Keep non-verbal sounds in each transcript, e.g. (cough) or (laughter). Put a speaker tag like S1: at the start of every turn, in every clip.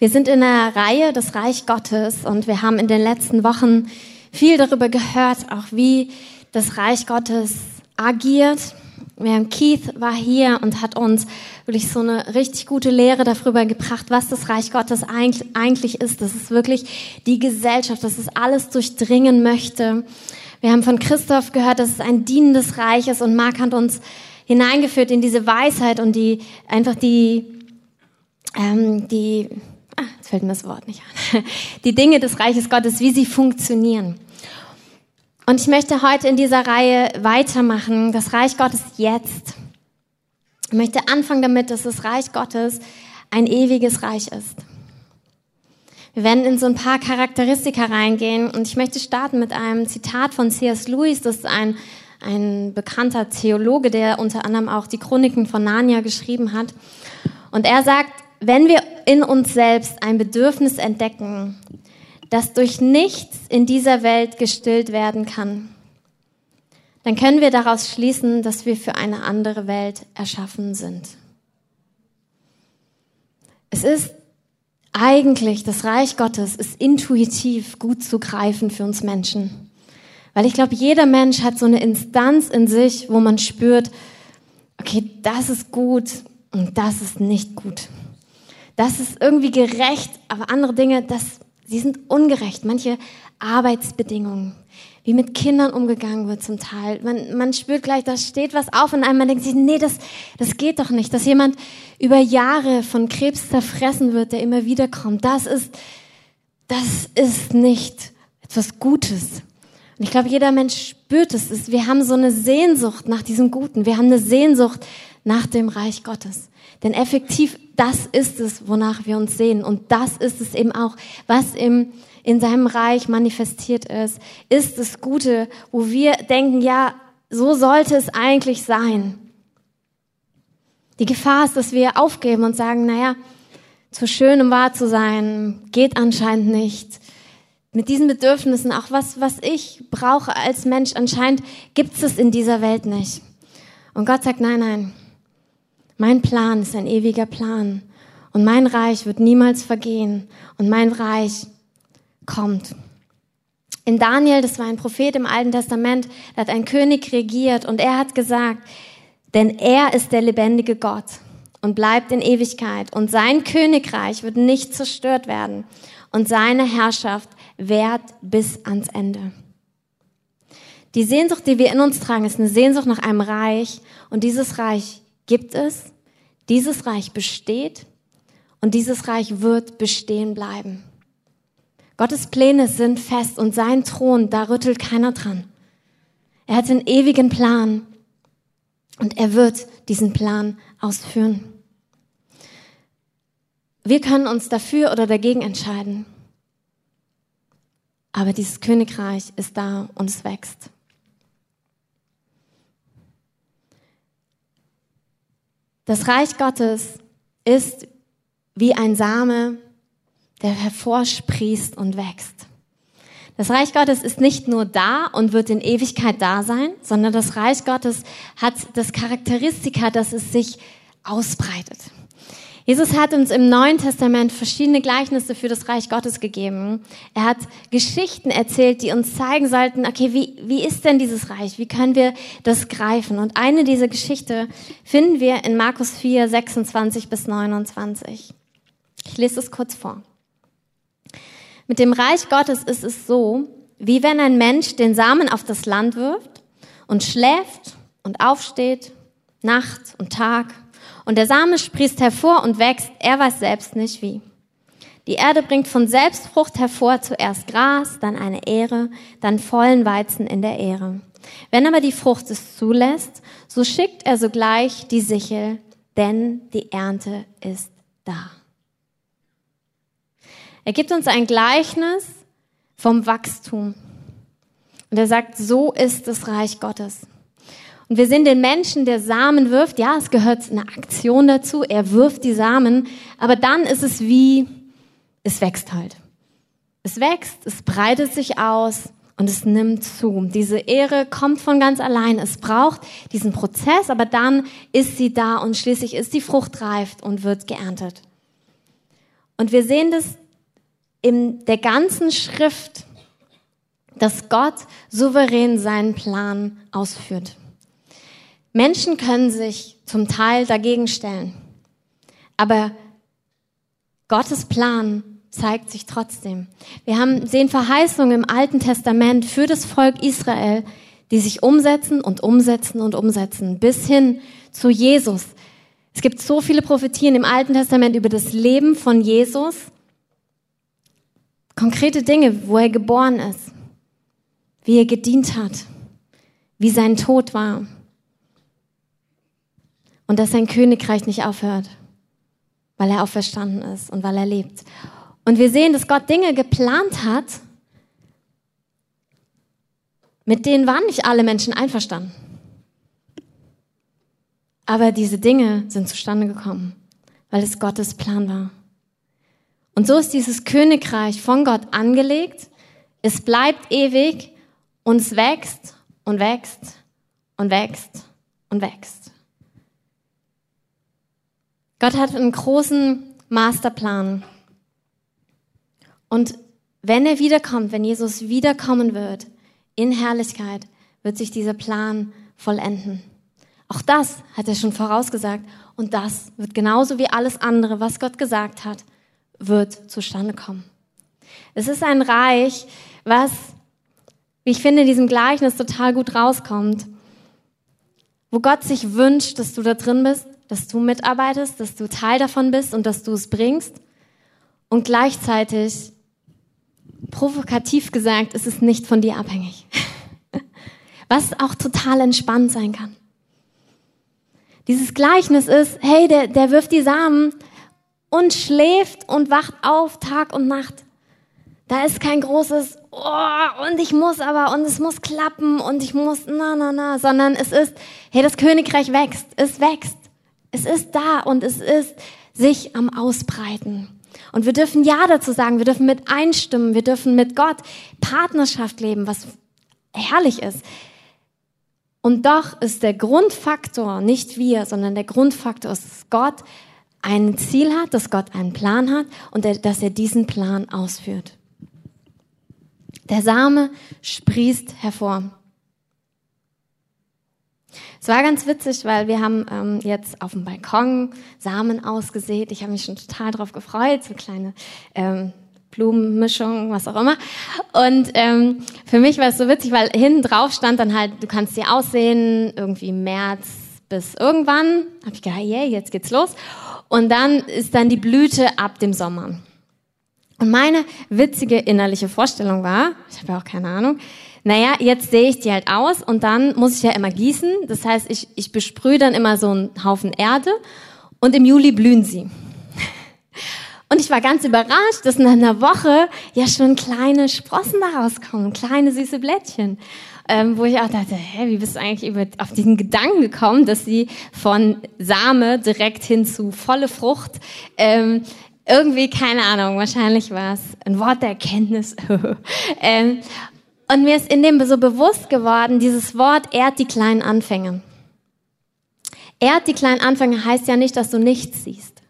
S1: Wir sind in der Reihe des Reich Gottes und wir haben in den letzten Wochen viel darüber gehört, auch wie das Reich Gottes agiert. Keith war hier und hat uns wirklich so eine richtig gute Lehre darüber gebracht, was das Reich Gottes eigentlich ist. Das ist wirklich die Gesellschaft, dass es alles durchdringen möchte. Wir haben von Christoph gehört, dass es ein dienendes Reich ist und Mark hat uns hineingeführt in diese Weisheit und die einfach die ähm, die fällt mir das Wort nicht an, (laughs) die Dinge des Reiches Gottes, wie sie funktionieren. Und ich möchte heute in dieser Reihe weitermachen, das Reich Gottes jetzt. Ich möchte anfangen damit, dass das Reich Gottes ein ewiges Reich ist. Wir werden in so ein paar Charakteristika reingehen und ich möchte starten mit einem Zitat von C.S. Lewis, das ist ein, ein bekannter Theologe, der unter anderem auch die Chroniken von Narnia geschrieben hat. Und er sagt, wenn wir in uns selbst ein Bedürfnis entdecken, das durch nichts in dieser Welt gestillt werden kann, dann können wir daraus schließen, dass wir für eine andere Welt erschaffen sind. Es ist eigentlich, das Reich Gottes ist intuitiv gut zu greifen für uns Menschen. Weil ich glaube, jeder Mensch hat so eine Instanz in sich, wo man spürt, okay, das ist gut und das ist nicht gut das ist irgendwie gerecht, aber andere Dinge, das, sie sind ungerecht. Manche Arbeitsbedingungen, wie mit Kindern umgegangen wird zum Teil. Man, man spürt gleich, da steht was auf in einem, denkt sich, nee, das, das geht doch nicht. Dass jemand über Jahre von Krebs zerfressen wird, der immer wieder kommt, das ist, das ist nicht etwas Gutes. Und ich glaube, jeder Mensch spürt es. Wir haben so eine Sehnsucht nach diesem Guten. Wir haben eine Sehnsucht nach dem Reich Gottes. Denn effektiv, das ist es, wonach wir uns sehen. Und das ist es eben auch, was im, in seinem Reich manifestiert ist, ist das Gute, wo wir denken, ja, so sollte es eigentlich sein. Die Gefahr ist, dass wir aufgeben und sagen, naja, zu schön, um wahr zu sein, geht anscheinend nicht. Mit diesen Bedürfnissen, auch was, was ich brauche als Mensch, anscheinend gibt es in dieser Welt nicht. Und Gott sagt, nein, nein, mein Plan ist ein ewiger Plan. Und mein Reich wird niemals vergehen. Und mein Reich kommt. In Daniel, das war ein Prophet im Alten Testament, da hat ein König regiert und er hat gesagt, denn er ist der lebendige Gott und bleibt in Ewigkeit. Und sein Königreich wird nicht zerstört werden. Und seine Herrschaft währt bis ans Ende. Die Sehnsucht, die wir in uns tragen, ist eine Sehnsucht nach einem Reich. Und dieses Reich gibt es, dieses Reich besteht und dieses Reich wird bestehen bleiben. Gottes Pläne sind fest und sein Thron, da rüttelt keiner dran. Er hat einen ewigen Plan und er wird diesen Plan ausführen. Wir können uns dafür oder dagegen entscheiden. Aber dieses Königreich ist da und es wächst. Das Reich Gottes ist wie ein Same, der hervorsprießt und wächst. Das Reich Gottes ist nicht nur da und wird in Ewigkeit da sein, sondern das Reich Gottes hat das Charakteristika, dass es sich ausbreitet. Jesus hat uns im Neuen Testament verschiedene Gleichnisse für das Reich Gottes gegeben. Er hat Geschichten erzählt, die uns zeigen sollten, okay, wie, wie ist denn dieses Reich? Wie können wir das greifen? Und eine dieser Geschichte finden wir in Markus 4, 26 bis 29. Ich lese es kurz vor. Mit dem Reich Gottes ist es so, wie wenn ein Mensch den Samen auf das Land wirft und schläft und aufsteht, Nacht und Tag und der Same sprießt hervor und wächst, er weiß selbst nicht wie. Die Erde bringt von selbst Frucht hervor, zuerst Gras, dann eine Ähre, dann vollen Weizen in der Ähre. Wenn aber die Frucht es zulässt, so schickt er sogleich die Sichel, denn die Ernte ist da. Er gibt uns ein Gleichnis vom Wachstum. Und er sagt, so ist das Reich Gottes. Und wir sehen den Menschen, der Samen wirft. Ja, es gehört eine Aktion dazu. Er wirft die Samen. Aber dann ist es wie, es wächst halt. Es wächst, es breitet sich aus und es nimmt zu. Diese Ehre kommt von ganz allein. Es braucht diesen Prozess, aber dann ist sie da und schließlich ist die Frucht reift und wird geerntet. Und wir sehen das in der ganzen Schrift, dass Gott souverän seinen Plan ausführt. Menschen können sich zum Teil dagegen stellen, aber Gottes Plan zeigt sich trotzdem. Wir haben, sehen Verheißungen im Alten Testament für das Volk Israel, die sich umsetzen und umsetzen und umsetzen, bis hin zu Jesus. Es gibt so viele Prophetien im Alten Testament über das Leben von Jesus, konkrete Dinge, wo er geboren ist, wie er gedient hat, wie sein Tod war und dass sein Königreich nicht aufhört weil er auferstanden ist und weil er lebt. Und wir sehen, dass Gott Dinge geplant hat, mit denen waren nicht alle Menschen einverstanden. Aber diese Dinge sind zustande gekommen, weil es Gottes Plan war. Und so ist dieses Königreich von Gott angelegt. Es bleibt ewig und es wächst und wächst und wächst und wächst. Gott hat einen großen Masterplan. Und wenn er wiederkommt, wenn Jesus wiederkommen wird, in Herrlichkeit, wird sich dieser Plan vollenden. Auch das hat er schon vorausgesagt. Und das wird genauso wie alles andere, was Gott gesagt hat, wird zustande kommen. Es ist ein Reich, was, wie ich finde, in diesem Gleichnis total gut rauskommt, wo Gott sich wünscht, dass du da drin bist, dass du mitarbeitest, dass du Teil davon bist und dass du es bringst. Und gleichzeitig, provokativ gesagt, ist es nicht von dir abhängig. (laughs) Was auch total entspannt sein kann. Dieses Gleichnis ist, hey, der, der wirft die Samen und schläft und wacht auf Tag und Nacht. Da ist kein großes, oh, und ich muss aber, und es muss klappen, und ich muss, na, na, na, sondern es ist, hey, das Königreich wächst, es wächst. Es ist da und es ist sich am Ausbreiten. Und wir dürfen Ja dazu sagen, wir dürfen mit einstimmen, wir dürfen mit Gott Partnerschaft leben, was herrlich ist. Und doch ist der Grundfaktor nicht wir, sondern der Grundfaktor ist, dass Gott ein Ziel hat, dass Gott einen Plan hat und dass er diesen Plan ausführt. Der Same sprießt hervor. Es war ganz witzig, weil wir haben ähm, jetzt auf dem Balkon Samen ausgesät. Ich habe mich schon total drauf gefreut, so kleine ähm, Blumenmischung, was auch immer. Und ähm, für mich war es so witzig, weil hinten drauf stand dann halt, du kannst sie aussehen, irgendwie März bis irgendwann. Hab ich gedacht, yeah, jetzt geht's los. Und dann ist dann die Blüte ab dem Sommer. Und meine witzige innerliche Vorstellung war, ich habe ja auch keine Ahnung, naja, jetzt sehe ich die halt aus und dann muss ich ja immer gießen. Das heißt, ich, ich besprühe dann immer so einen Haufen Erde und im Juli blühen sie. Und ich war ganz überrascht, dass in einer Woche ja schon kleine Sprossen da rauskommen, kleine süße Blättchen. Ähm, wo ich auch dachte, hä, wie bist du eigentlich über, auf diesen Gedanken gekommen, dass sie von Same direkt hin zu volle Frucht ähm, irgendwie, keine Ahnung, wahrscheinlich war es ein Wort der Erkenntnis. (laughs) ähm, und mir ist in dem so bewusst geworden, dieses Wort ehrt die kleinen Anfänge. Ehrt die kleinen Anfänge heißt ja nicht, dass du nichts siehst.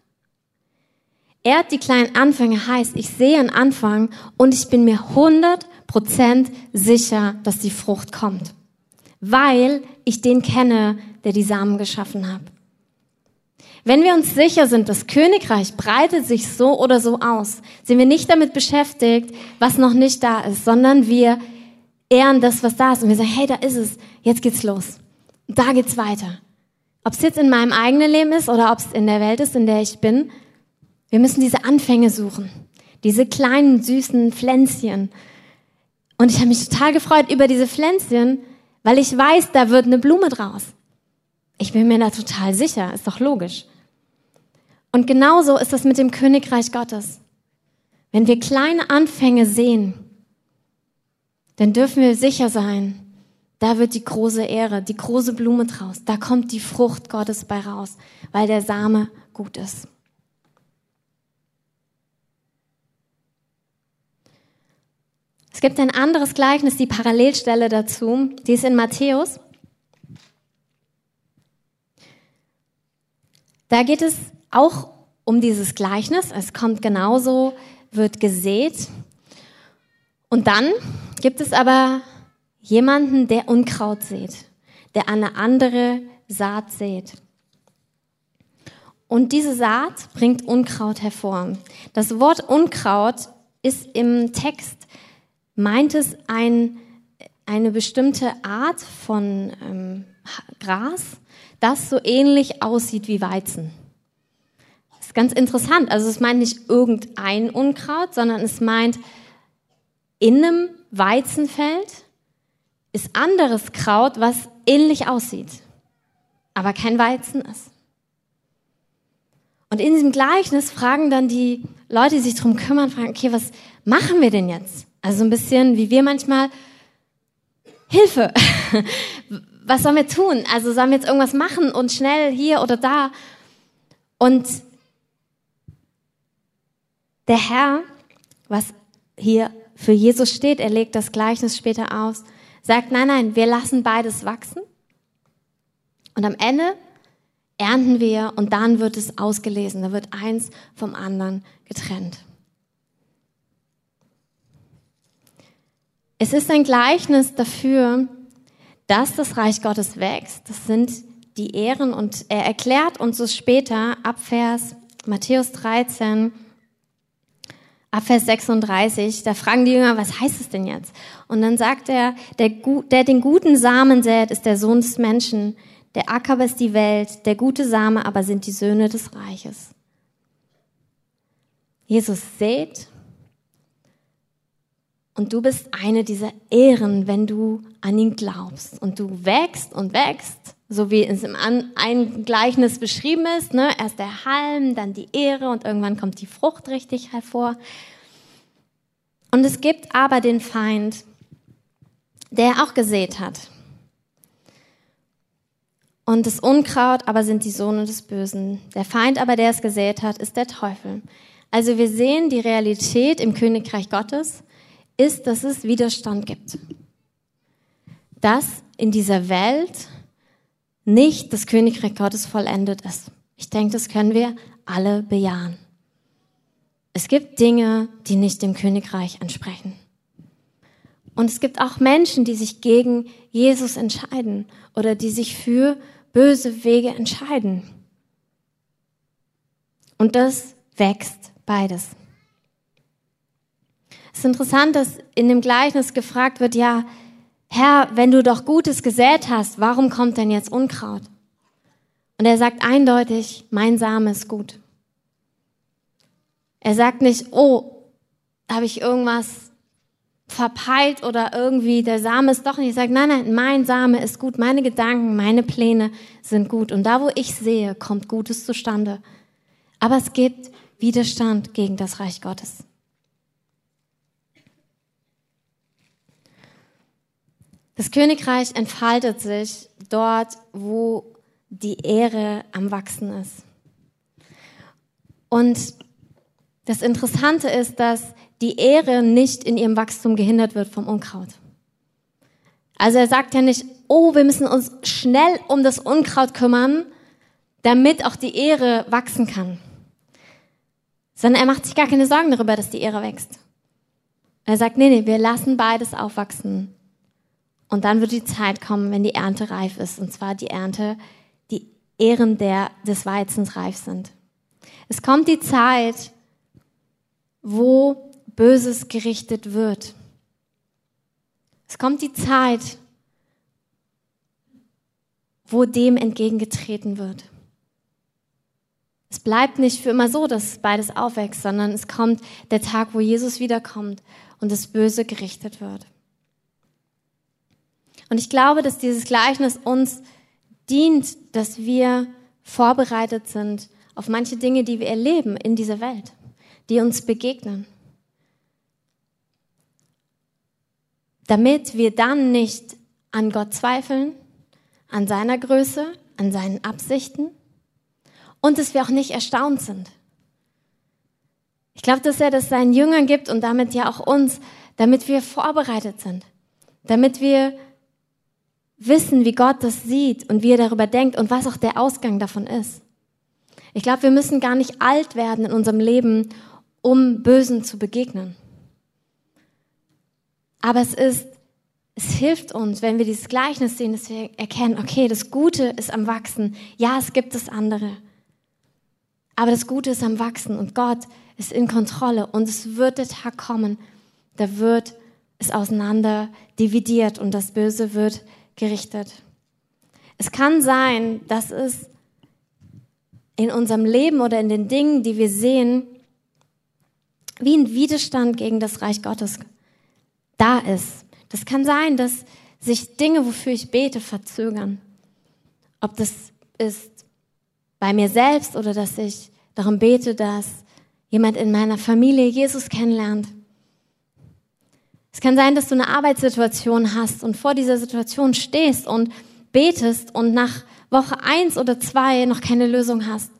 S1: Ehrt die kleinen Anfänge heißt, ich sehe einen Anfang und ich bin mir 100% sicher, dass die Frucht kommt. Weil ich den kenne, der die Samen geschaffen hat. Wenn wir uns sicher sind, das Königreich breitet sich so oder so aus, sind wir nicht damit beschäftigt, was noch nicht da ist, sondern wir ehren das, was da ist. Und wir sagen, hey, da ist es. Jetzt geht's los. Da geht's weiter. Ob es jetzt in meinem eigenen Leben ist oder ob es in der Welt ist, in der ich bin. Wir müssen diese Anfänge suchen. Diese kleinen, süßen Pflänzchen. Und ich habe mich total gefreut über diese Pflänzchen, weil ich weiß, da wird eine Blume draus. Ich bin mir da total sicher. Ist doch logisch. Und genauso ist das mit dem Königreich Gottes. Wenn wir kleine Anfänge sehen, dann dürfen wir sicher sein, da wird die große Ehre, die große Blume draus. Da kommt die Frucht Gottes bei raus, weil der Same gut ist. Es gibt ein anderes Gleichnis, die Parallelstelle dazu, die ist in Matthäus. Da geht es auch um dieses Gleichnis. Es kommt genauso, wird gesät. Und dann gibt es aber jemanden, der Unkraut sät, der eine andere Saat sät. Und diese Saat bringt Unkraut hervor. Das Wort Unkraut ist im Text, meint es ein, eine bestimmte Art von ähm, Gras, das so ähnlich aussieht wie Weizen. Das ist ganz interessant. Also es meint nicht irgendein Unkraut, sondern es meint in einem Weizenfeld ist anderes Kraut, was ähnlich aussieht, aber kein Weizen ist. Und in diesem Gleichnis fragen dann die Leute, die sich darum kümmern, fragen, okay, was machen wir denn jetzt? Also so ein bisschen wie wir manchmal, Hilfe, (laughs) was sollen wir tun? Also sollen wir jetzt irgendwas machen und schnell hier oder da? Und der Herr, was hier für Jesus steht, er legt das Gleichnis später aus, sagt, nein, nein, wir lassen beides wachsen. Und am Ende ernten wir und dann wird es ausgelesen. Da wird eins vom anderen getrennt. Es ist ein Gleichnis dafür, dass das Reich Gottes wächst. Das sind die Ehren und er erklärt uns es später ab Vers Matthäus 13, ab Vers 36. Da fragen die Jünger, was heißt es denn jetzt? Und dann sagt er, der, der den guten Samen sät, ist der Sohn des Menschen. Der Acker ist die Welt, der gute Same aber sind die Söhne des Reiches. Jesus sät und du bist eine dieser Ehren, wenn du an ihn glaubst und du wächst und wächst, so wie es im ein Gleichnis beschrieben ist. Ne? Erst der Halm, dann die Ehre und irgendwann kommt die Frucht richtig hervor. Und es gibt aber den Feind, der auch gesät hat. Und das Unkraut aber sind die Sohne des Bösen. Der Feind aber, der es gesät hat, ist der Teufel. Also wir sehen, die Realität im Königreich Gottes ist, dass es Widerstand gibt. Dass in dieser Welt nicht das Königreich Gottes vollendet ist. Ich denke, das können wir alle bejahen. Es gibt Dinge, die nicht dem Königreich entsprechen. Und es gibt auch Menschen, die sich gegen Jesus entscheiden oder die sich für böse Wege entscheiden. Und das wächst beides. Es ist interessant, dass in dem Gleichnis gefragt wird, ja, Herr, wenn du doch Gutes gesät hast, warum kommt denn jetzt Unkraut? Und er sagt eindeutig, mein Same ist gut. Er sagt nicht, oh, habe ich irgendwas verpeilt oder irgendwie der Same ist doch nicht. Ich sage, nein, nein, mein Same ist gut, meine Gedanken, meine Pläne sind gut. Und da, wo ich sehe, kommt Gutes zustande. Aber es gibt Widerstand gegen das Reich Gottes. Das Königreich entfaltet sich dort, wo die Ehre am Wachsen ist. Und das Interessante ist, dass die Ehre nicht in ihrem Wachstum gehindert wird vom Unkraut. Also er sagt ja nicht, oh, wir müssen uns schnell um das Unkraut kümmern, damit auch die Ehre wachsen kann. Sondern er macht sich gar keine Sorgen darüber, dass die Ehre wächst. Er sagt, nee, nee, wir lassen beides aufwachsen. Und dann wird die Zeit kommen, wenn die Ernte reif ist. Und zwar die Ernte, die Ehren der, des Weizens reif sind. Es kommt die Zeit, wo Böses gerichtet wird. Es kommt die Zeit, wo dem entgegengetreten wird. Es bleibt nicht für immer so, dass beides aufwächst, sondern es kommt der Tag, wo Jesus wiederkommt und das Böse gerichtet wird. Und ich glaube, dass dieses Gleichnis uns dient, dass wir vorbereitet sind auf manche Dinge, die wir erleben in dieser Welt, die uns begegnen. damit wir dann nicht an Gott zweifeln, an seiner Größe, an seinen Absichten und dass wir auch nicht erstaunt sind. Ich glaube, dass er das seinen Jüngern gibt und damit ja auch uns, damit wir vorbereitet sind, damit wir wissen, wie Gott das sieht und wie er darüber denkt und was auch der Ausgang davon ist. Ich glaube, wir müssen gar nicht alt werden in unserem Leben, um Bösen zu begegnen. Aber es ist, es hilft uns, wenn wir dieses Gleichnis sehen, dass wir erkennen, okay, das Gute ist am Wachsen. Ja, es gibt das andere. Aber das Gute ist am Wachsen und Gott ist in Kontrolle und es wird der Tag kommen, da wird es auseinander dividiert und das Böse wird gerichtet. Es kann sein, dass es in unserem Leben oder in den Dingen, die wir sehen, wie ein Widerstand gegen das Reich Gottes da ist. Das kann sein, dass sich Dinge, wofür ich bete, verzögern. Ob das ist bei mir selbst oder dass ich darum bete, dass jemand in meiner Familie Jesus kennenlernt. Es kann sein, dass du eine Arbeitssituation hast und vor dieser Situation stehst und betest und nach Woche eins oder zwei noch keine Lösung hast.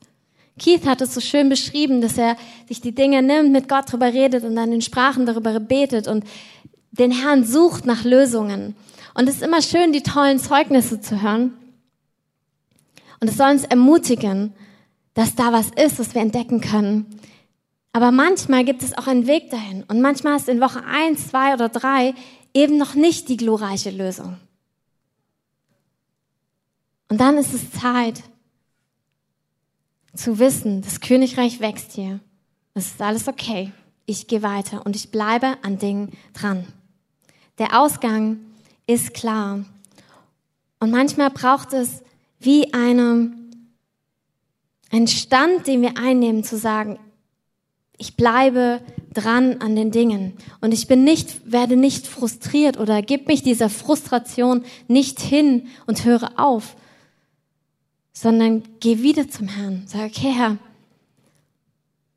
S1: Keith hat es so schön beschrieben, dass er sich die Dinge nimmt, mit Gott darüber redet und dann in Sprachen darüber betet und den Herrn sucht nach Lösungen. Und es ist immer schön, die tollen Zeugnisse zu hören. Und es soll uns ermutigen, dass da was ist, was wir entdecken können. Aber manchmal gibt es auch einen Weg dahin. Und manchmal ist in Woche eins, zwei oder drei eben noch nicht die glorreiche Lösung. Und dann ist es Zeit zu wissen, das Königreich wächst hier. Es ist alles okay. Ich gehe weiter und ich bleibe an Dingen dran. Der Ausgang ist klar. Und manchmal braucht es wie eine, einen Stand, den wir einnehmen, zu sagen, ich bleibe dran an den Dingen und ich bin nicht, werde nicht frustriert oder gib mich dieser Frustration nicht hin und höre auf, sondern geh wieder zum Herrn. Sag, okay, Herr,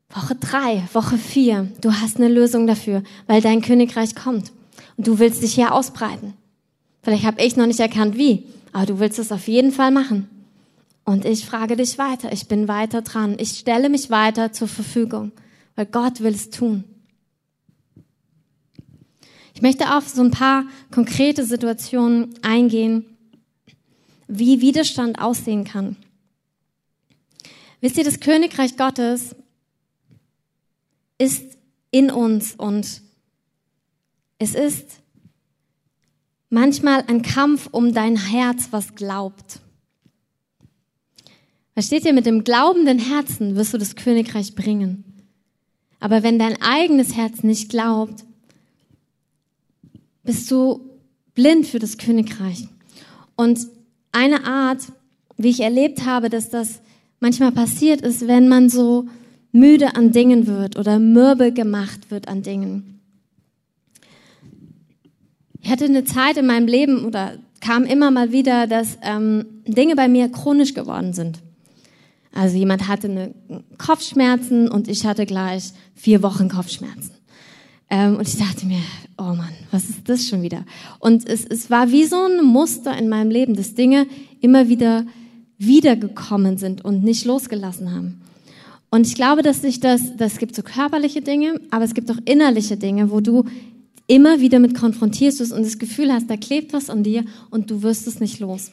S1: Woche drei, Woche vier, du hast eine Lösung dafür, weil dein Königreich kommt und du willst dich hier ausbreiten. Vielleicht habe ich noch nicht erkannt, wie, aber du willst es auf jeden Fall machen. Und ich frage dich weiter, ich bin weiter dran, ich stelle mich weiter zur Verfügung weil Gott will es tun. Ich möchte auf so ein paar konkrete Situationen eingehen, wie Widerstand aussehen kann. Wisst ihr, das Königreich Gottes ist in uns und es ist manchmal ein Kampf um dein Herz, was glaubt. Versteht ihr, mit dem glaubenden Herzen wirst du das Königreich bringen. Aber wenn dein eigenes Herz nicht glaubt, bist du blind für das Königreich. Und eine Art, wie ich erlebt habe, dass das manchmal passiert ist, wenn man so müde an Dingen wird oder mürbe gemacht wird an Dingen. Ich hatte eine Zeit in meinem Leben oder kam immer mal wieder, dass ähm, Dinge bei mir chronisch geworden sind. Also jemand hatte eine Kopfschmerzen und ich hatte gleich vier Wochen Kopfschmerzen. Ähm, und ich dachte mir, oh Mann, was ist das schon wieder? Und es, es war wie so ein Muster in meinem Leben, dass Dinge immer wieder wiedergekommen sind und nicht losgelassen haben. Und ich glaube, dass sich das, das gibt so körperliche Dinge, aber es gibt auch innerliche Dinge, wo du immer wieder mit konfrontierst und das Gefühl hast, da klebt was an dir und du wirst es nicht los.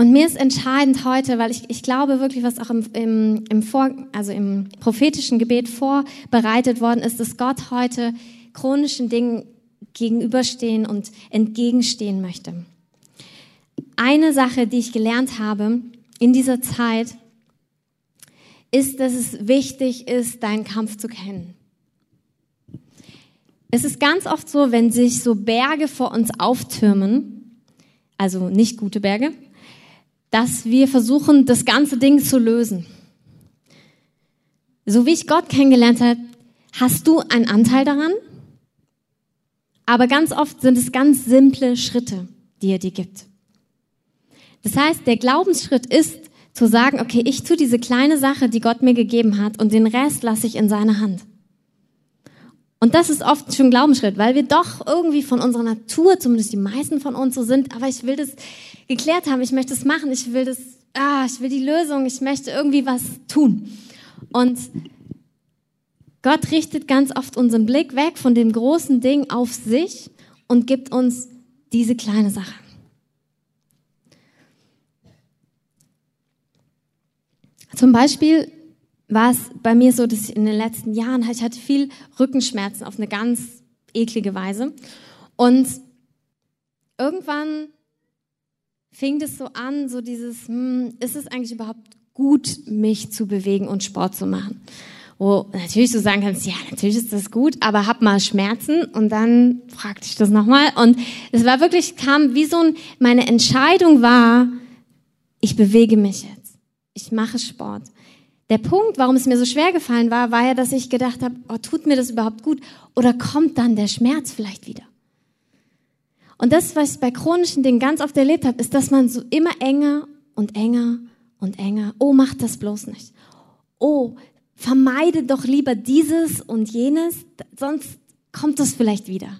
S1: Und mir ist entscheidend heute, weil ich, ich glaube wirklich, was auch im, im, im, Vor, also im prophetischen Gebet vorbereitet worden ist, dass Gott heute chronischen Dingen gegenüberstehen und entgegenstehen möchte. Eine Sache, die ich gelernt habe in dieser Zeit, ist, dass es wichtig ist, deinen Kampf zu kennen. Es ist ganz oft so, wenn sich so Berge vor uns auftürmen, also nicht gute Berge, dass wir versuchen, das ganze Ding zu lösen. So wie ich Gott kennengelernt habe, hast du einen Anteil daran, aber ganz oft sind es ganz simple Schritte, die er dir gibt. Das heißt, der Glaubensschritt ist zu sagen, okay, ich tue diese kleine Sache, die Gott mir gegeben hat und den Rest lasse ich in seine Hand. Und das ist oft schon ein Glaubensschritt, weil wir doch irgendwie von unserer Natur, zumindest die meisten von uns so sind, aber ich will das geklärt haben, ich möchte es machen, ich will das, ah, ich will die Lösung, ich möchte irgendwie was tun. Und Gott richtet ganz oft unseren Blick weg von dem großen Ding auf sich und gibt uns diese kleine Sache. Zum Beispiel war es bei mir so, dass ich in den letzten Jahren, ich hatte viel Rückenschmerzen auf eine ganz eklige Weise. Und irgendwann fing das so an, so dieses, hm, ist es eigentlich überhaupt gut, mich zu bewegen und Sport zu machen? Wo natürlich du sagen kannst, ja, natürlich ist das gut, aber hab mal Schmerzen und dann fragte ich das nochmal und es war wirklich, kam wie so ein, meine Entscheidung war, ich bewege mich jetzt, ich mache Sport. Der Punkt, warum es mir so schwer gefallen war, war ja, dass ich gedacht habe, oh, tut mir das überhaupt gut oder kommt dann der Schmerz vielleicht wieder? Und das, was ich bei chronischen Dingen ganz oft erlebt habe, ist, dass man so immer enger und enger und enger. Oh, mach das bloß nicht. Oh, vermeide doch lieber dieses und jenes, sonst kommt das vielleicht wieder.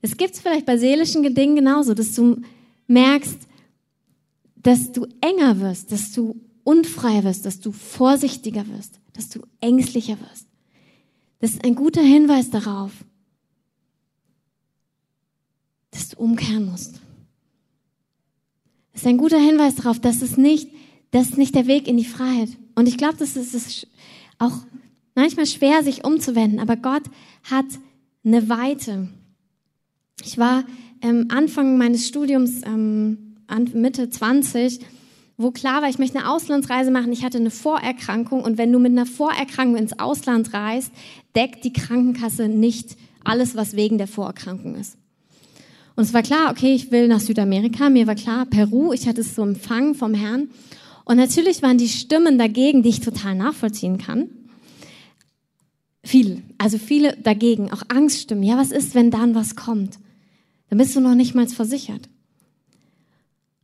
S1: Das gibt es vielleicht bei seelischen Dingen genauso, dass du merkst, dass du enger wirst, dass du unfrei wirst, dass du vorsichtiger wirst, dass du ängstlicher wirst. Das ist ein guter Hinweis darauf, dass du umkehren musst. Das ist ein guter Hinweis darauf, dass es nicht, das ist nicht der Weg in die Freiheit. Und ich glaube, das ist auch manchmal schwer, sich umzuwenden, aber Gott hat eine Weite. Ich war ähm, Anfang meines Studiums, ähm, Mitte 20, wo klar war, ich möchte eine Auslandsreise machen. Ich hatte eine Vorerkrankung und wenn du mit einer Vorerkrankung ins Ausland reist, deckt die Krankenkasse nicht alles, was wegen der Vorerkrankung ist. Und es war klar, okay, ich will nach Südamerika. Mir war klar, Peru, ich hatte es so empfangen vom Herrn. Und natürlich waren die Stimmen dagegen, die ich total nachvollziehen kann. Viele, also viele dagegen, auch Angststimmen. Ja, was ist, wenn dann was kommt? Dann bist du noch nicht mal versichert.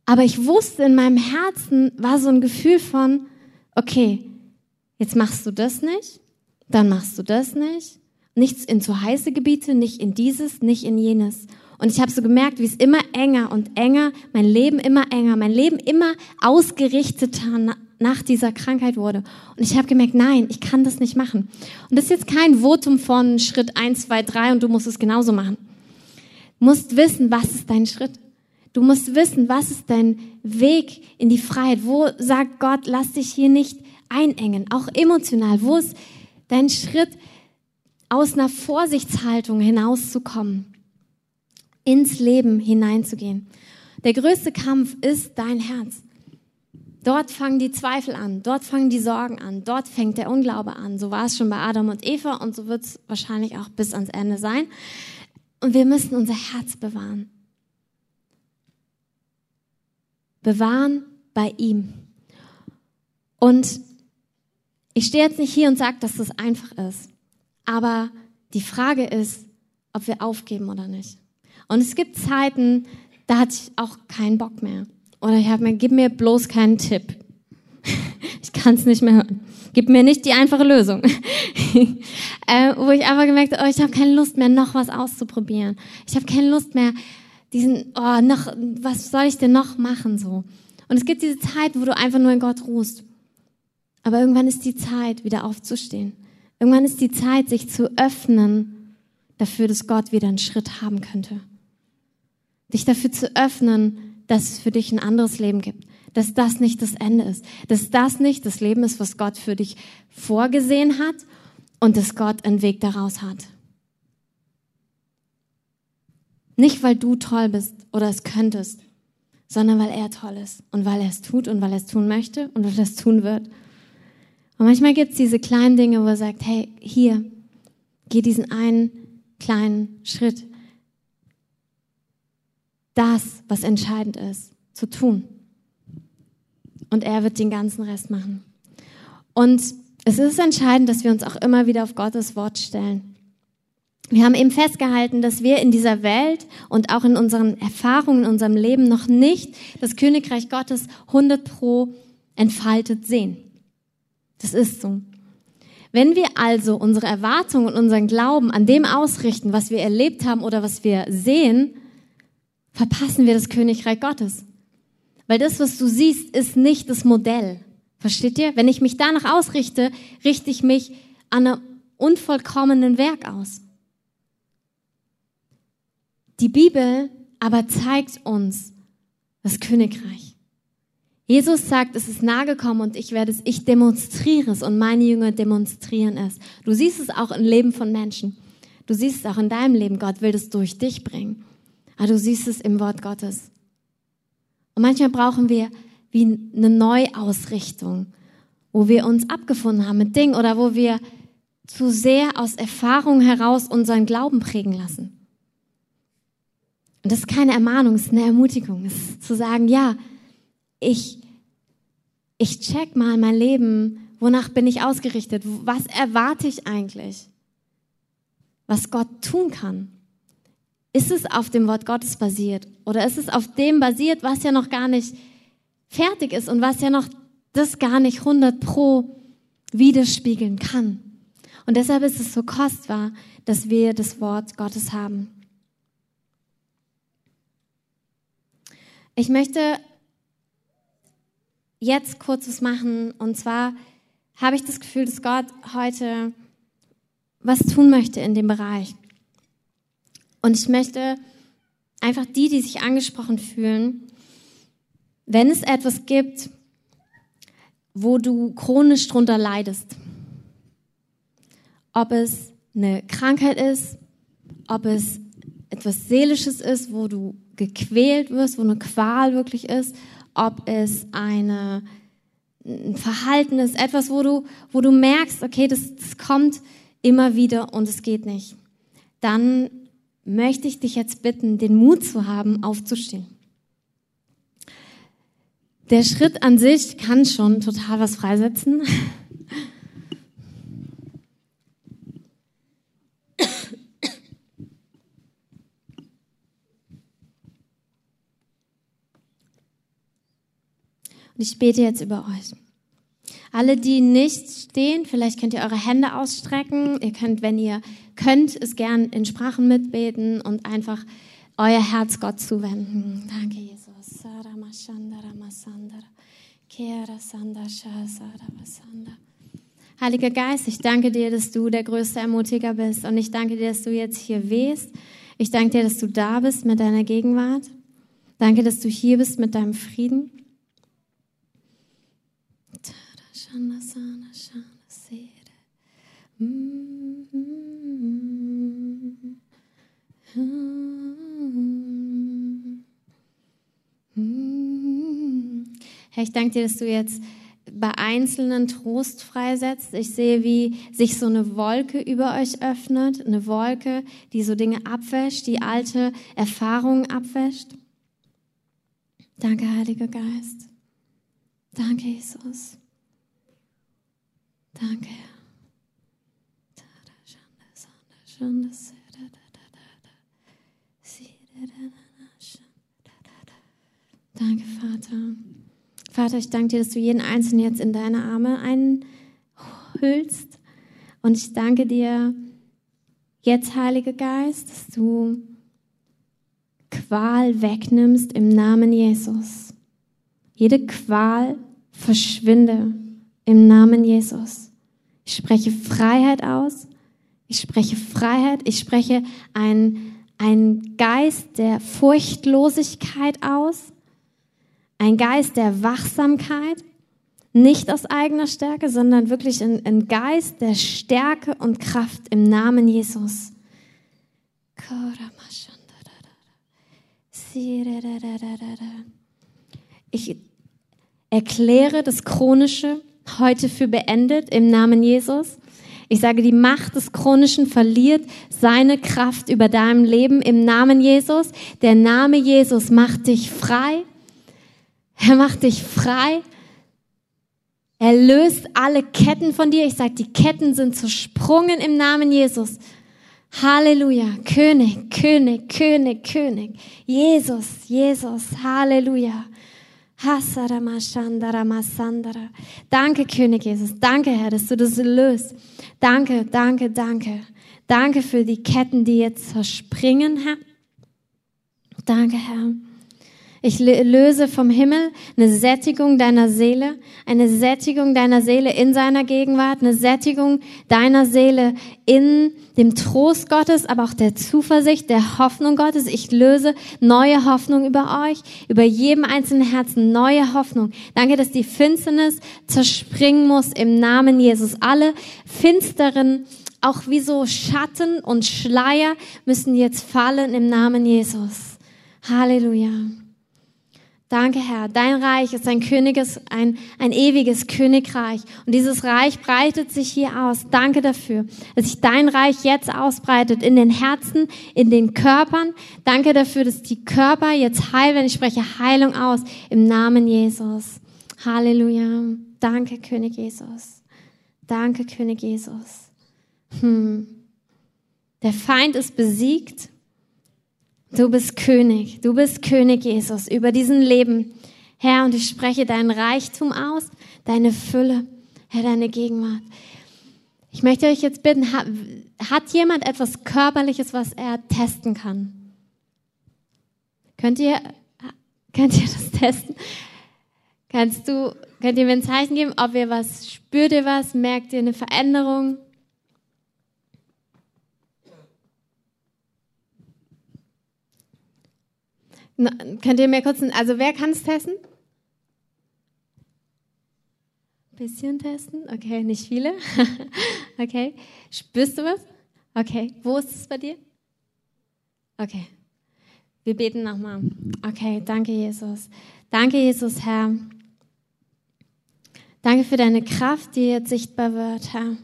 S1: Aber ich wusste, in meinem Herzen war so ein Gefühl von, okay, jetzt machst du das nicht, dann machst du das nicht. Nichts in zu heiße Gebiete, nicht in dieses, nicht in jenes. Und ich habe so gemerkt, wie es immer enger und enger, mein Leben immer enger, mein Leben immer ausgerichteter nach dieser Krankheit wurde. Und ich habe gemerkt, nein, ich kann das nicht machen. Und das ist jetzt kein Votum von Schritt eins, zwei, drei und du musst es genauso machen. Du musst wissen, was ist dein Schritt. Du musst wissen, was ist dein Weg in die Freiheit. Wo sagt Gott, lass dich hier nicht einengen, auch emotional. Wo ist dein Schritt, aus einer Vorsichtshaltung hinauszukommen? Ins Leben hineinzugehen. Der größte Kampf ist dein Herz. Dort fangen die Zweifel an, dort fangen die Sorgen an, dort fängt der Unglaube an. So war es schon bei Adam und Eva und so wird es wahrscheinlich auch bis ans Ende sein. Und wir müssen unser Herz bewahren. Bewahren bei ihm. Und ich stehe jetzt nicht hier und sage, dass das einfach ist. Aber die Frage ist, ob wir aufgeben oder nicht. Und es gibt Zeiten, da hatte ich auch keinen Bock mehr. Oder ich habe mir, gib mir bloß keinen Tipp. (laughs) Ich kann es nicht mehr hören. Gib mir nicht die einfache Lösung. (laughs) äh, wo ich einfach gemerkt habe, oh, ich habe keine Lust mehr, noch was auszuprobieren. Ich habe keine Lust mehr, diesen, oh, noch, was soll ich denn noch machen so? Und es gibt diese Zeit, wo du einfach nur in Gott ruhst. Aber irgendwann ist die Zeit, wieder aufzustehen. Irgendwann ist die Zeit, sich zu öffnen dafür, dass Gott wieder einen Schritt haben könnte dich dafür zu öffnen, dass es für dich ein anderes Leben gibt, dass das nicht das Ende ist, dass das nicht das Leben ist, was Gott für dich vorgesehen hat und dass Gott einen Weg daraus hat. Nicht, weil du toll bist oder es könntest, sondern weil er toll ist und weil er es tut und weil er es tun möchte und weil er es tun wird. Und manchmal gibt es diese kleinen Dinge, wo er sagt, hey, hier, geh diesen einen kleinen Schritt das, was entscheidend ist, zu tun. Und er wird den ganzen Rest machen. Und es ist entscheidend, dass wir uns auch immer wieder auf Gottes Wort stellen. Wir haben eben festgehalten, dass wir in dieser Welt und auch in unseren Erfahrungen, in unserem Leben noch nicht das Königreich Gottes 100 pro entfaltet sehen. Das ist so. Wenn wir also unsere Erwartungen und unseren Glauben an dem ausrichten, was wir erlebt haben oder was wir sehen, verpassen wir das Königreich Gottes. Weil das, was du siehst, ist nicht das Modell. Versteht ihr? Wenn ich mich danach ausrichte, richte ich mich an einem unvollkommenen Werk aus. Die Bibel aber zeigt uns das Königreich. Jesus sagt, es ist nahe gekommen und ich werde es, ich demonstriere es und meine Jünger demonstrieren es. Du siehst es auch im Leben von Menschen. Du siehst es auch in deinem Leben. Gott will es durch dich bringen. Aber du siehst es im Wort Gottes. Und manchmal brauchen wir wie eine Neuausrichtung, wo wir uns abgefunden haben mit Dingen oder wo wir zu sehr aus Erfahrung heraus unseren Glauben prägen lassen. Und das ist keine Ermahnung, es ist eine Ermutigung, es ist zu sagen, ja, ich, ich check mal mein Leben, wonach bin ich ausgerichtet, was erwarte ich eigentlich, was Gott tun kann. Ist es auf dem Wort Gottes basiert oder ist es auf dem basiert, was ja noch gar nicht fertig ist und was ja noch das gar nicht 100 pro widerspiegeln kann. Und deshalb ist es so kostbar, dass wir das Wort Gottes haben. Ich möchte jetzt kurz was machen. Und zwar habe ich das Gefühl, dass Gott heute was tun möchte in dem Bereich. Und ich möchte einfach die, die sich angesprochen fühlen, wenn es etwas gibt, wo du chronisch drunter leidest, ob es eine Krankheit ist, ob es etwas Seelisches ist, wo du gequält wirst, wo eine Qual wirklich ist, ob es eine, ein Verhalten ist, etwas, wo du, wo du merkst, okay, das, das kommt immer wieder und es geht nicht. Dann möchte ich dich jetzt bitten, den Mut zu haben, aufzustehen. Der Schritt an sich kann schon total was freisetzen. Und ich bete jetzt über euch. Alle, die nicht stehen, vielleicht könnt ihr eure Hände ausstrecken. Ihr könnt, wenn ihr könnt, es gern in Sprachen mitbeten und einfach euer Herz Gott zuwenden. Danke, Jesus. Heiliger Geist, ich danke dir, dass du der größte Ermutiger bist. Und ich danke dir, dass du jetzt hier wehst. Ich danke dir, dass du da bist mit deiner Gegenwart. Danke, dass du hier bist mit deinem Frieden. Herr, ich danke dir, dass du jetzt bei Einzelnen Trost freisetzt. Ich sehe, wie sich so eine Wolke über euch öffnet, eine Wolke, die so Dinge abwäscht, die alte Erfahrungen abwäscht. Danke, Heiliger Geist. Danke, Jesus. Danke. Danke, Vater. Vater, ich danke dir, dass du jeden Einzelnen jetzt in deine Arme einhüllst. Und ich danke dir jetzt, Heiliger Geist, dass du Qual wegnimmst im Namen Jesus. Jede Qual verschwinde im Namen Jesus. Ich spreche Freiheit aus. Ich spreche Freiheit. Ich spreche ein, ein Geist der Furchtlosigkeit aus. Ein Geist der Wachsamkeit. Nicht aus eigener Stärke, sondern wirklich ein, ein Geist der Stärke und Kraft im Namen Jesus. Ich erkläre das Chronische heute für beendet im Namen Jesus. Ich sage, die Macht des Chronischen verliert seine Kraft über deinem Leben im Namen Jesus. Der Name Jesus macht dich frei. Er macht dich frei. Er löst alle Ketten von dir. Ich sage, die Ketten sind zersprungen im Namen Jesus. Halleluja. König, König, König, König. Jesus, Jesus. Halleluja. Danke, König Jesus. Danke, Herr, dass du das löst. Danke, danke, danke. Danke für die Ketten, die jetzt zerspringen, Herr. Danke, Herr. Ich löse vom Himmel eine Sättigung deiner Seele, eine Sättigung deiner Seele in seiner Gegenwart, eine Sättigung deiner Seele in dem Trost Gottes, aber auch der Zuversicht, der Hoffnung Gottes. Ich löse neue Hoffnung über euch, über jedem einzelnen Herzen, neue Hoffnung. Danke, dass die Finsternis zerspringen muss im Namen Jesus. Alle finsteren auch wie so Schatten und Schleier müssen jetzt fallen im Namen Jesus. Halleluja. Danke, Herr. Dein Reich ist ein Königes, ein, ein ewiges Königreich. Und dieses Reich breitet sich hier aus. Danke dafür, dass sich dein Reich jetzt ausbreitet in den Herzen, in den Körpern. Danke dafür, dass die Körper jetzt heil werden. Ich spreche Heilung aus im Namen Jesus. Halleluja. Danke, König Jesus. Danke, König Jesus. Hm. Der Feind ist besiegt. Du bist König, du bist König Jesus über diesen Leben. Herr, und ich spreche deinen Reichtum aus, deine Fülle, Herr, deine Gegenwart. Ich möchte euch jetzt bitten, hat, jemand etwas Körperliches, was er testen kann? Könnt ihr, könnt ihr das testen? Kannst du, könnt ihr mir ein Zeichen geben, ob ihr was, spürt ihr was, merkt ihr eine Veränderung? Na, könnt ihr mir kurz, also wer kann es testen? Bisschen testen? Okay, nicht viele. (laughs) okay. Spürst du was? Okay. Wo ist es bei dir? Okay. Wir beten nochmal. Okay, danke Jesus. Danke Jesus, Herr. Danke für deine Kraft, die jetzt sichtbar wird, Herr.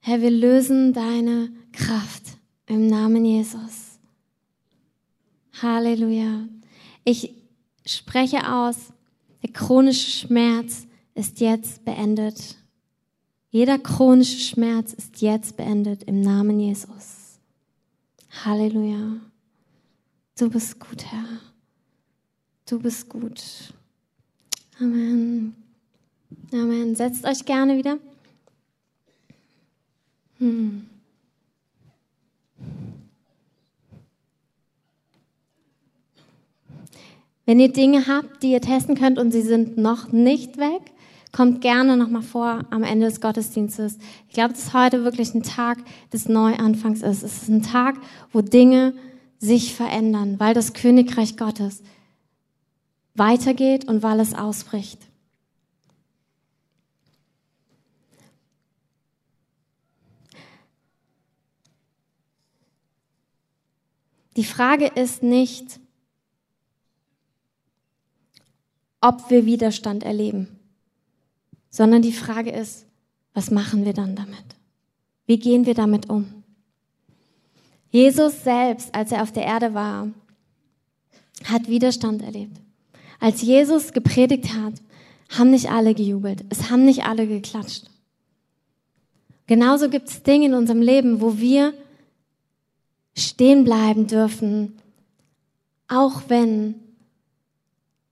S1: Herr, wir lösen deine Kraft im Namen Jesus. Halleluja. Ich spreche aus, der chronische Schmerz ist jetzt beendet. Jeder chronische Schmerz ist jetzt beendet im Namen Jesus. Halleluja. Du bist gut, Herr. Du bist gut. Amen. Amen. Setzt euch gerne wieder. Hm. Wenn ihr Dinge habt, die ihr testen könnt und sie sind noch nicht weg, kommt gerne nochmal vor am Ende des Gottesdienstes. Ich glaube, dass heute wirklich ein Tag des Neuanfangs ist. Es ist ein Tag, wo Dinge sich verändern, weil das Königreich Gottes weitergeht und weil es ausbricht. Die Frage ist nicht, ob wir Widerstand erleben, sondern die Frage ist, was machen wir dann damit? Wie gehen wir damit um? Jesus selbst, als er auf der Erde war, hat Widerstand erlebt. Als Jesus gepredigt hat, haben nicht alle gejubelt, es haben nicht alle geklatscht. Genauso gibt es Dinge in unserem Leben, wo wir stehen bleiben dürfen, auch wenn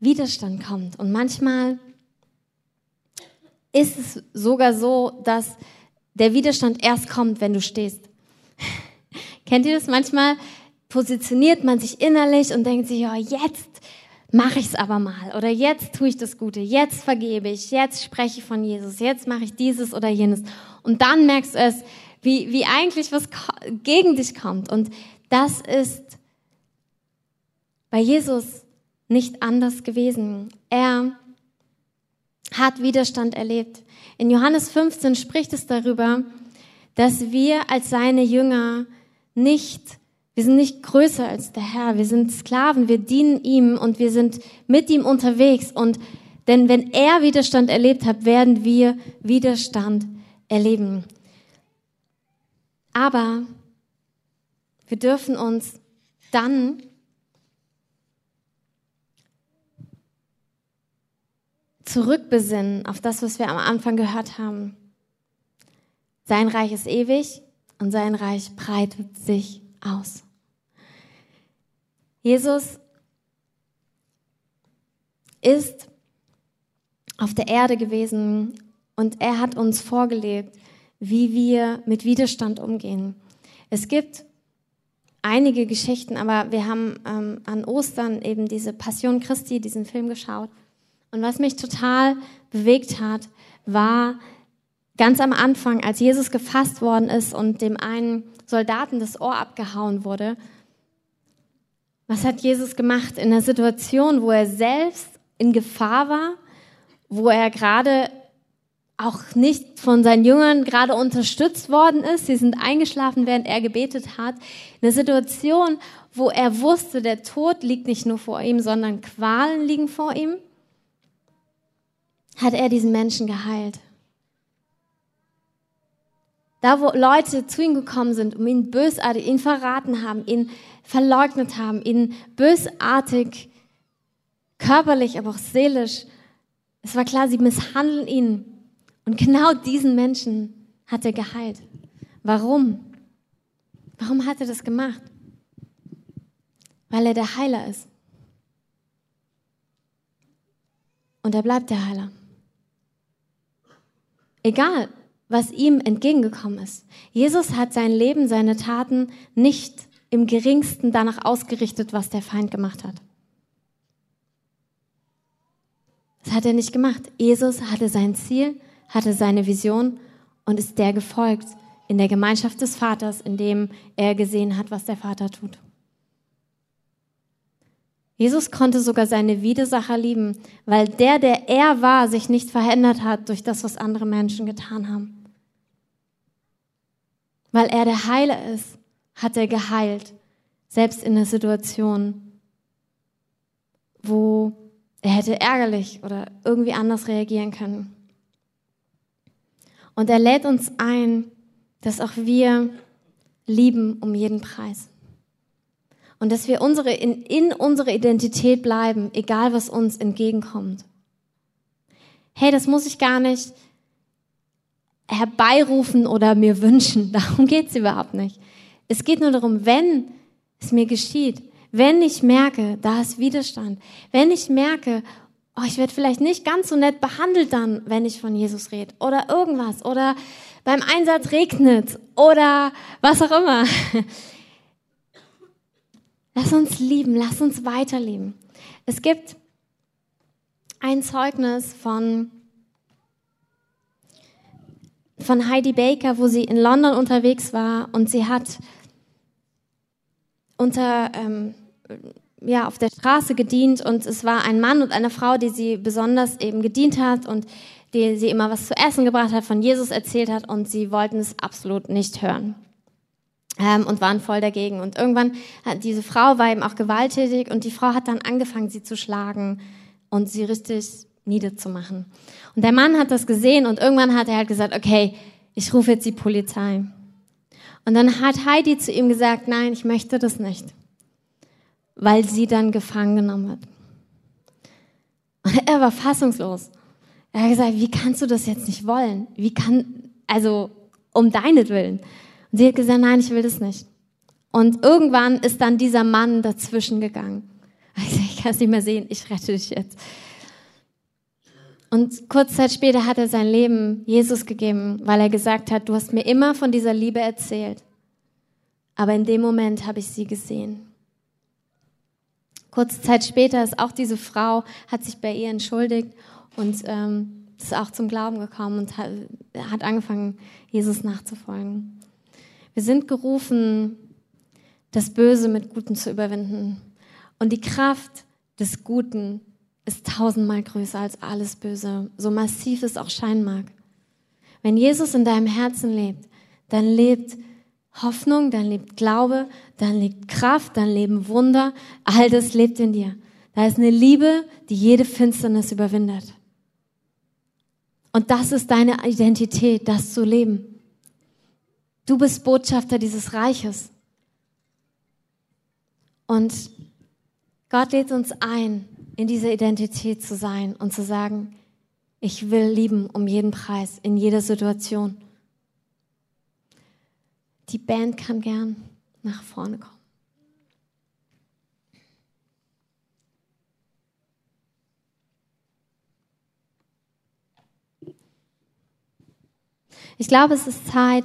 S1: Widerstand kommt. Und manchmal ist es sogar so, dass der Widerstand erst kommt, wenn du stehst. (laughs) Kennt ihr das? Manchmal positioniert man sich innerlich und denkt sich, ja, jetzt mache ich es aber mal oder jetzt tue ich das Gute, jetzt vergebe ich, jetzt spreche ich von Jesus, jetzt mache ich dieses oder jenes. Und dann merkst du es, wie, wie eigentlich was gegen dich kommt. Und das ist bei Jesus nicht anders gewesen. Er hat Widerstand erlebt. In Johannes 15 spricht es darüber, dass wir als seine Jünger nicht, wir sind nicht größer als der Herr, wir sind Sklaven, wir dienen ihm und wir sind mit ihm unterwegs. Und denn wenn er Widerstand erlebt hat, werden wir Widerstand erleben. Aber wir dürfen uns dann zurückbesinnen auf das, was wir am Anfang gehört haben. Sein Reich ist ewig und sein Reich breitet sich aus. Jesus ist auf der Erde gewesen und er hat uns vorgelebt, wie wir mit Widerstand umgehen. Es gibt einige Geschichten, aber wir haben ähm, an Ostern eben diese Passion Christi, diesen Film geschaut. Und was mich total bewegt hat, war ganz am Anfang, als Jesus gefasst worden ist und dem einen Soldaten das Ohr abgehauen wurde. Was hat Jesus gemacht in der Situation, wo er selbst in Gefahr war, wo er gerade auch nicht von seinen Jüngern gerade unterstützt worden ist. Sie sind eingeschlafen, während er gebetet hat. Eine Situation, wo er wusste, der Tod liegt nicht nur vor ihm, sondern Qualen liegen vor ihm, hat er diesen Menschen geheilt. Da, wo Leute zu ihm gekommen sind, um ihn bösartig, ihn verraten haben, ihn verleugnet haben, ihn bösartig, körperlich, aber auch seelisch, es war klar, sie misshandeln ihn. Und genau diesen Menschen hat er geheilt. Warum? Warum hat er das gemacht? Weil er der Heiler ist. Und er bleibt der Heiler. Egal, was ihm entgegengekommen ist. Jesus hat sein Leben, seine Taten nicht im geringsten danach ausgerichtet, was der Feind gemacht hat. Das hat er nicht gemacht. Jesus hatte sein Ziel, hatte seine Vision und ist der gefolgt in der Gemeinschaft des Vaters, in dem er gesehen hat, was der Vater tut. Jesus konnte sogar seine Widersacher lieben, weil der, der er war, sich nicht verändert hat durch das, was andere Menschen getan haben. Weil er der Heiler ist, hat er geheilt, selbst in der Situation, wo er hätte ärgerlich oder irgendwie anders reagieren können. Und er lädt uns ein, dass auch wir lieben um jeden Preis. Und dass wir unsere, in, in unserer Identität bleiben, egal was uns entgegenkommt. Hey, das muss ich gar nicht herbeirufen oder mir wünschen. (laughs) Darum geht's überhaupt nicht. Es geht nur darum, wenn es mir geschieht, wenn ich merke, da ist Widerstand, wenn ich merke, oh, ich werde vielleicht nicht ganz so nett behandelt dann, wenn ich von Jesus rede oder irgendwas oder beim Einsatz regnet oder was auch immer. (laughs) Lass uns lieben, lass uns weiterlieben. Es gibt ein Zeugnis von von Heidi Baker, wo sie in London unterwegs war und sie hat unter ähm, ja auf der Straße gedient und es war ein Mann und eine Frau, die sie besonders eben gedient hat und die sie immer was zu essen gebracht hat, von Jesus erzählt hat und sie wollten es absolut nicht hören ähm, und waren voll dagegen. Und irgendwann hat diese Frau war eben auch gewalttätig und die Frau hat dann angefangen, sie zu schlagen und sie richtig niederzumachen. Und der Mann hat das gesehen und irgendwann hat er halt gesagt, okay, ich rufe jetzt die Polizei. Und dann hat Heidi zu ihm gesagt, nein, ich möchte das nicht, weil sie dann gefangen genommen wird. Und er war fassungslos. Er hat gesagt, wie kannst du das jetzt nicht wollen? Wie kann, also um deinetwillen. Und sie hat gesagt, nein, ich will das nicht. Und irgendwann ist dann dieser Mann dazwischen gegangen. Ich kann es nicht mehr sehen, ich rette dich jetzt. Und kurz Zeit später hat er sein Leben Jesus gegeben, weil er gesagt hat, du hast mir immer von dieser Liebe erzählt. Aber in dem Moment habe ich sie gesehen. Kurze Zeit später ist auch diese Frau, hat sich bei ihr entschuldigt und ähm, ist auch zum Glauben gekommen und hat, hat angefangen, Jesus nachzufolgen. Wir sind gerufen, das Böse mit Guten zu überwinden. Und die Kraft des Guten ist tausendmal größer als alles Böse, so massiv es auch scheinen mag. Wenn Jesus in deinem Herzen lebt, dann lebt Hoffnung, dann lebt Glaube, dann lebt Kraft, dann leben Wunder. All das lebt in dir. Da ist eine Liebe, die jede Finsternis überwindet. Und das ist deine Identität, das zu leben. Du bist Botschafter dieses Reiches. Und Gott lädt uns ein, in dieser Identität zu sein und zu sagen, ich will lieben um jeden Preis, in jeder Situation. Die Band kann gern nach vorne kommen. Ich glaube, es ist Zeit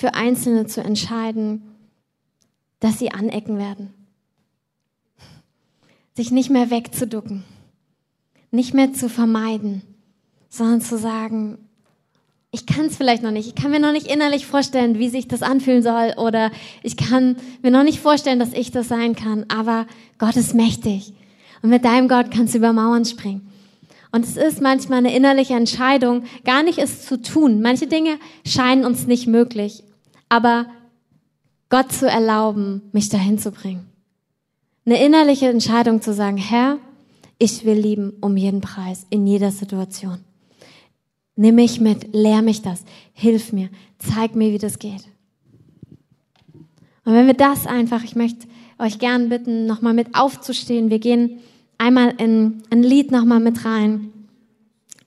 S1: für Einzelne zu entscheiden, dass sie anecken werden. Sich nicht mehr wegzuducken, nicht mehr zu vermeiden, sondern zu sagen, ich kann es vielleicht noch nicht. Ich kann mir noch nicht innerlich vorstellen, wie sich das anfühlen soll oder ich kann mir noch nicht vorstellen, dass ich das sein kann. Aber Gott ist mächtig und mit deinem Gott kannst du über Mauern springen. Und es ist manchmal eine innerliche Entscheidung, gar nicht es zu tun. Manche Dinge scheinen uns nicht möglich, aber Gott zu erlauben, mich dahin zu bringen. Eine innerliche Entscheidung zu sagen, Herr, ich will lieben um jeden Preis, in jeder Situation. Nimm mich mit, lehr mich das, hilf mir, zeig mir, wie das geht. Und wenn wir das einfach, ich möchte euch gern bitten, nochmal mit aufzustehen. Wir gehen einmal in ein Lied nochmal mit rein.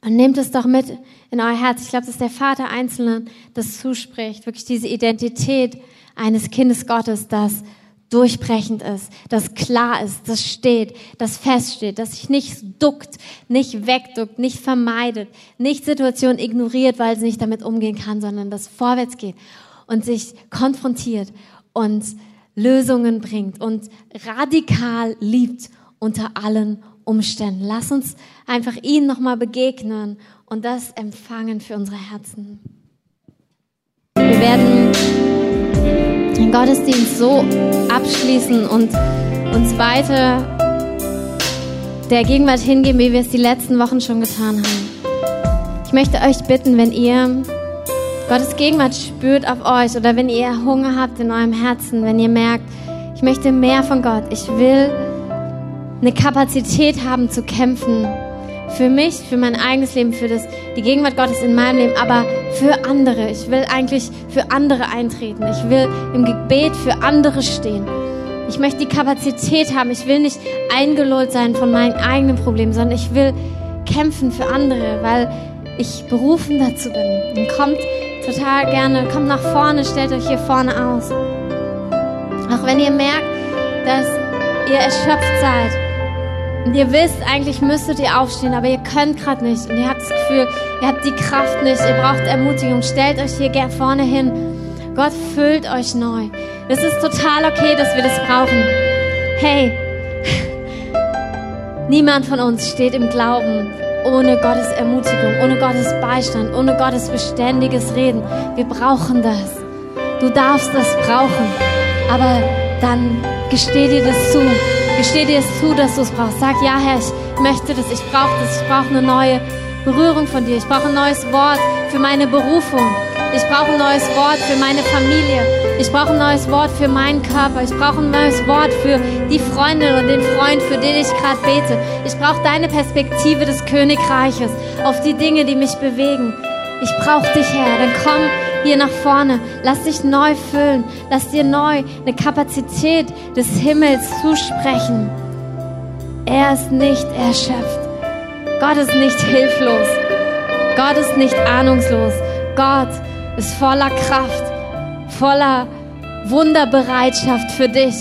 S1: Und nehmt es doch mit in euer Herz. Ich glaube, dass der Vater Einzelnen das zuspricht. Wirklich diese Identität eines Kindes Gottes, das durchbrechend ist, das klar ist, das steht, das feststeht, das sich nicht duckt, nicht wegduckt, nicht vermeidet, nicht Situationen ignoriert, weil sie nicht damit umgehen kann, sondern das vorwärts geht und sich konfrontiert und Lösungen bringt und radikal liebt unter allen Umständen. Lass uns einfach ihn nochmal begegnen und das empfangen für unsere Herzen. Wir werden den Gottesdienst so abschließen und uns weiter der Gegenwart hingeben, wie wir es die letzten Wochen schon getan haben. Ich möchte euch bitten, wenn ihr Gottes Gegenwart spürt auf euch oder wenn ihr Hunger habt in eurem Herzen, wenn ihr merkt, ich möchte mehr von Gott, ich will eine Kapazität haben zu kämpfen. Für mich, für mein eigenes Leben, für das, die Gegenwart Gottes in meinem Leben, aber für andere. Ich will eigentlich für andere eintreten. Ich will im Gebet für andere stehen. Ich möchte die Kapazität haben. Ich will nicht eingelullt sein von meinen eigenen Problemen, sondern ich will kämpfen für andere, weil ich berufen dazu bin. Und kommt total gerne, kommt nach vorne, stellt euch hier vorne aus. Auch wenn ihr merkt, dass ihr erschöpft seid, und ihr wisst, eigentlich müsstet ihr aufstehen, aber ihr könnt gerade nicht. Und ihr habt das Gefühl, ihr habt die Kraft nicht. Ihr braucht Ermutigung. Stellt euch hier gern vorne hin. Gott füllt euch neu. Es ist total okay, dass wir das brauchen. Hey, (laughs) niemand von uns steht im Glauben ohne Gottes Ermutigung, ohne Gottes Beistand, ohne Gottes beständiges Reden. Wir brauchen das. Du darfst das brauchen. Aber dann gesteh dir das zu. Gesteh dir es zu, dass du es brauchst. Sag, ja, Herr, ich möchte das, ich brauche das, ich brauche eine neue Berührung von dir. Ich brauche ein neues Wort für meine Berufung. Ich brauche ein neues Wort für meine Familie. Ich brauche ein neues Wort für meinen Körper. Ich brauche ein neues Wort für die Freundin und den Freund, für den ich gerade bete. Ich brauche deine Perspektive des Königreiches auf die Dinge, die mich bewegen. Ich brauche dich, Herr. Dann komm hier nach vorne. Lass dich neu füllen. Lass dir neu eine Kapazität des Himmels zusprechen. Er ist nicht erschöpft. Gott ist nicht hilflos. Gott ist nicht ahnungslos. Gott ist voller Kraft, voller Wunderbereitschaft für dich.